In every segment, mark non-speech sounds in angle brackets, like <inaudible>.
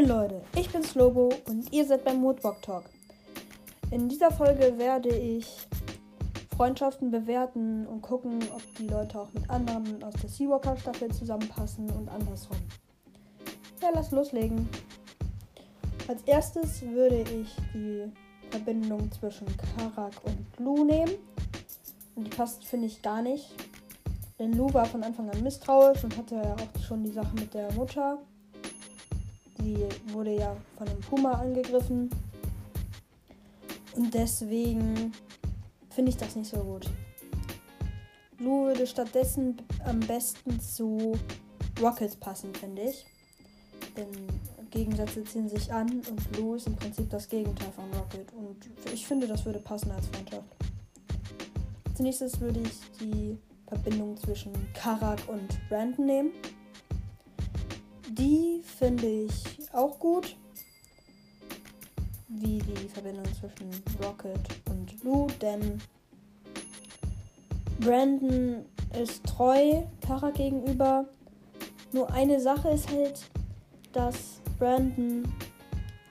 Moin Leute, ich bin Slobo und ihr seid beim Woodblock Talk. In dieser Folge werde ich Freundschaften bewerten und gucken, ob die Leute auch mit anderen aus der Seawalker Staffel zusammenpassen und andersrum. Ja, lass loslegen. Als erstes würde ich die Verbindung zwischen Karak und Lu nehmen. Und die passt, finde ich, gar nicht. Denn Lu war von Anfang an misstrauisch und hatte ja auch schon die Sache mit der Mutter. Die wurde ja von einem Puma angegriffen. Und deswegen finde ich das nicht so gut. Lu würde stattdessen am besten zu Rockets passen, finde ich. Denn Gegensätze ziehen sich an und Lu ist im Prinzip das Gegenteil von Rocket. Und ich finde, das würde passen als Freundschaft. Als nächstes würde ich die Verbindung zwischen Karak und Brandon nehmen. Die finde ich auch gut. Wie die Verbindung zwischen Rocket und Lou, denn Brandon ist treu Kara gegenüber. Nur eine Sache ist halt, dass Brandon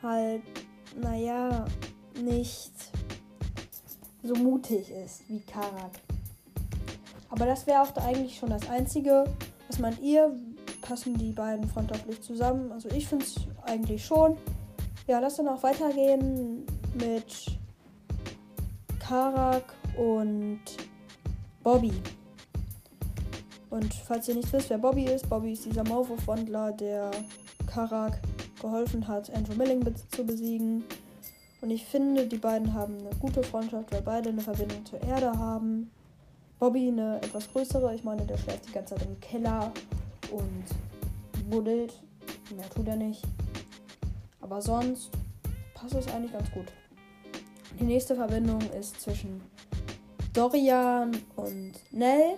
halt, naja, nicht so mutig ist wie Karak. Aber das wäre auch eigentlich schon das Einzige. Was meint ihr? Passen die beiden freundschaftlich zusammen. Also ich finde es eigentlich schon. Ja, lass dann auch weitergehen mit Karak und Bobby. Und falls ihr nicht wisst, wer Bobby ist, Bobby ist dieser Maulwurf-Wandler, der Karak geholfen hat, Andrew Milling zu besiegen. Und ich finde, die beiden haben eine gute Freundschaft, weil beide eine Verbindung zur Erde haben. Bobby eine etwas größere, ich meine, der schläft die ganze Zeit im Keller und buddelt. Mehr tut er nicht. Aber sonst passt es eigentlich ganz gut. Die nächste Verbindung ist zwischen Dorian und Nell.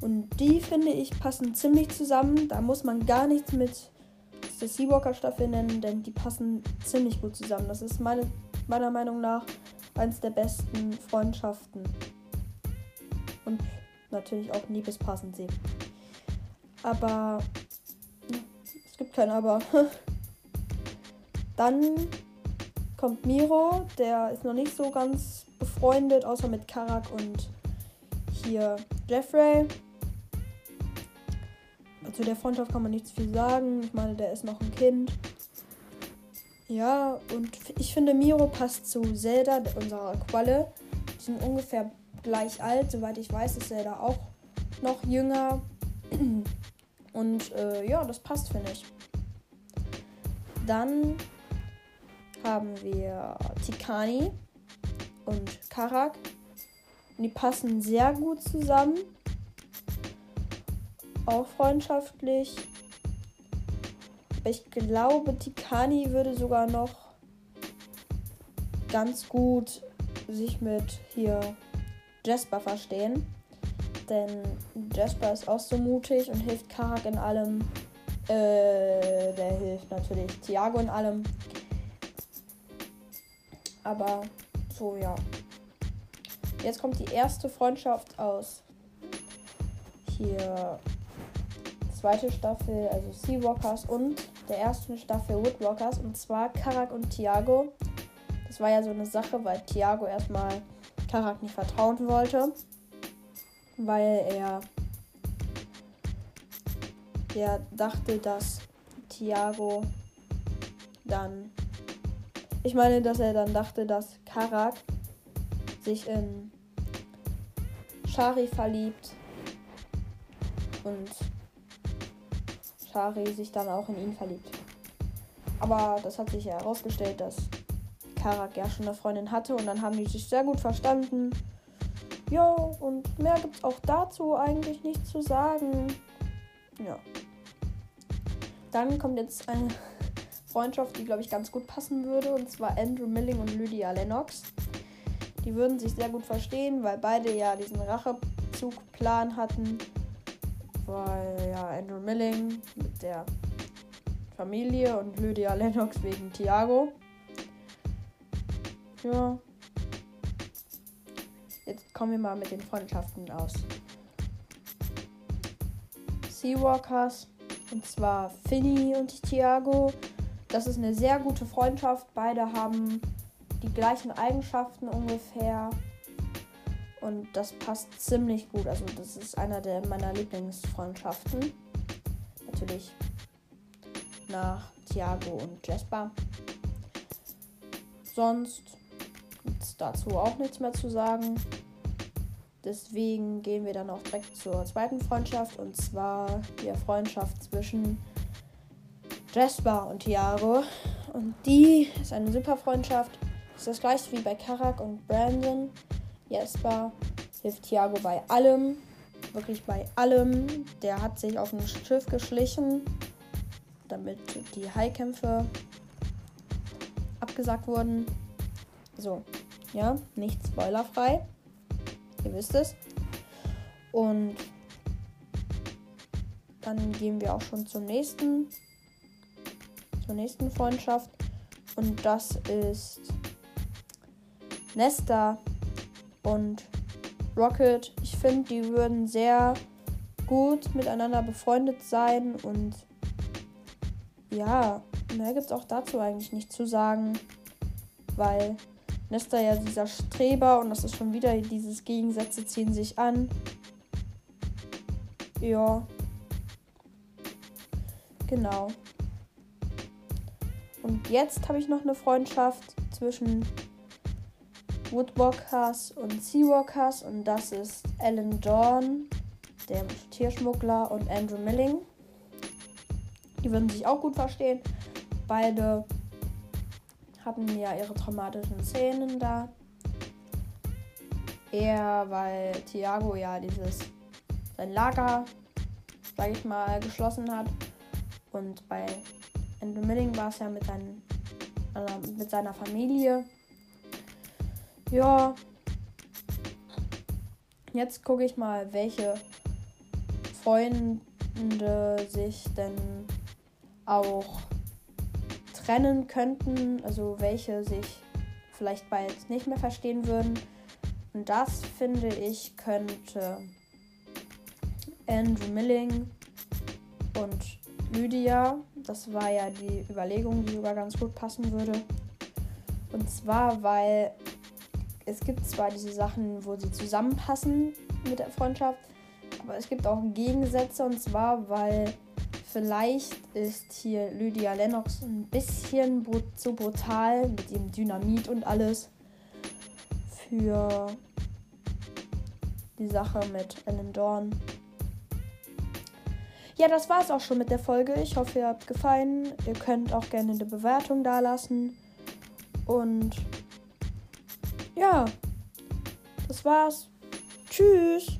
Und die finde ich passen ziemlich zusammen. Da muss man gar nichts mit der Seawalker Staffel nennen, denn die passen ziemlich gut zusammen. Das ist meine, meiner Meinung nach eines der besten Freundschaften. Und natürlich auch Liebespaar sind. Aber es gibt kein Aber. <laughs> Dann kommt Miro, der ist noch nicht so ganz befreundet, außer mit Karak und hier Jeffrey. Zu der Freundschaft kann man nichts viel sagen. Ich meine, der ist noch ein Kind. Ja, und ich finde, Miro passt zu Zelda, unserer Qualle. Die sind ungefähr gleich alt. Soweit ich weiß, ist Zelda auch noch jünger. <clears throat> Und äh, ja, das passt, finde ich. Dann haben wir Tikani und Karak. Und die passen sehr gut zusammen. Auch freundschaftlich. Ich glaube, Tikani würde sogar noch ganz gut sich mit hier Jasper verstehen. Denn Jasper ist auch so mutig und hilft Karak in allem. Äh, der hilft natürlich Thiago in allem. Aber so, ja. Jetzt kommt die erste Freundschaft aus hier zweite Staffel, also Seawalkers und der ersten Staffel Woodwalkers und zwar Karak und Thiago. Das war ja so eine Sache, weil Thiago erstmal Karak nicht vertrauen wollte weil er der dachte, dass Thiago dann ich meine, dass er dann dachte, dass Karak sich in Shari verliebt und Shari sich dann auch in ihn verliebt. Aber das hat sich ja herausgestellt, dass Karak ja schon eine Freundin hatte und dann haben die sich sehr gut verstanden. Ja, und mehr gibt es auch dazu eigentlich nicht zu sagen. Ja. Dann kommt jetzt eine <laughs> Freundschaft, die, glaube ich, ganz gut passen würde. Und zwar Andrew Milling und Lydia Lennox. Die würden sich sehr gut verstehen, weil beide ja diesen Rachezugplan hatten. Weil ja Andrew Milling mit der Familie und Lydia Lennox wegen Thiago. Ja, Jetzt kommen wir mal mit den Freundschaften aus. Seawalkers. Und zwar Finny und Thiago. das ist eine sehr gute Freundschaft. Beide haben die gleichen Eigenschaften ungefähr. Und das passt ziemlich gut. Also das ist einer der meiner Lieblingsfreundschaften. Natürlich nach Thiago und Jasper. Sonst gibt es dazu auch nichts mehr zu sagen. Deswegen gehen wir dann auch direkt zur zweiten Freundschaft und zwar die Freundschaft zwischen Jasper und Thiago. Und die ist eine super Freundschaft. Ist das gleiche wie bei Karak und Brandon. Jasper hilft Thiago bei allem. Wirklich bei allem. Der hat sich auf ein Schiff geschlichen, damit die Highkämpfe abgesagt wurden. So, ja, nicht spoilerfrei. Ihr wisst es. Und dann gehen wir auch schon zum nächsten zur nächsten Freundschaft. Und das ist Nesta und Rocket. Ich finde, die würden sehr gut miteinander befreundet sein. Und ja, mehr gibt es auch dazu eigentlich nicht zu sagen. Weil Nesta ja dieser Streber und das ist schon wieder dieses Gegensätze ziehen sich an. Ja. Genau. Und jetzt habe ich noch eine Freundschaft zwischen Woodwalkers und Seawalkers und das ist Alan Dawn, der Tierschmuggler, und Andrew Milling. Die würden sich auch gut verstehen. Beide hatten ja ihre traumatischen Szenen da. Er, weil Thiago ja dieses sein Lager, sag ich mal, geschlossen hat. Und bei Andrew Milling war es ja mit, seinen, äh, mit seiner Familie. Ja. Jetzt gucke ich mal, welche Freunde sich denn auch trennen könnten. Also welche sich vielleicht bald nicht mehr verstehen würden. Und das finde ich könnte Andrew Milling und Lydia. Das war ja die Überlegung, die sogar ganz gut passen würde. Und zwar, weil es gibt zwar diese Sachen, wo sie zusammenpassen mit der Freundschaft, aber es gibt auch Gegensätze. Und zwar, weil vielleicht ist hier Lydia Lennox ein bisschen zu brutal mit dem Dynamit und alles für die Sache mit Ellen Dorn. Ja, das war es auch schon mit der Folge. Ich hoffe, ihr habt gefallen. Ihr könnt auch gerne eine Bewertung dalassen. Und ja, das war's. Tschüss.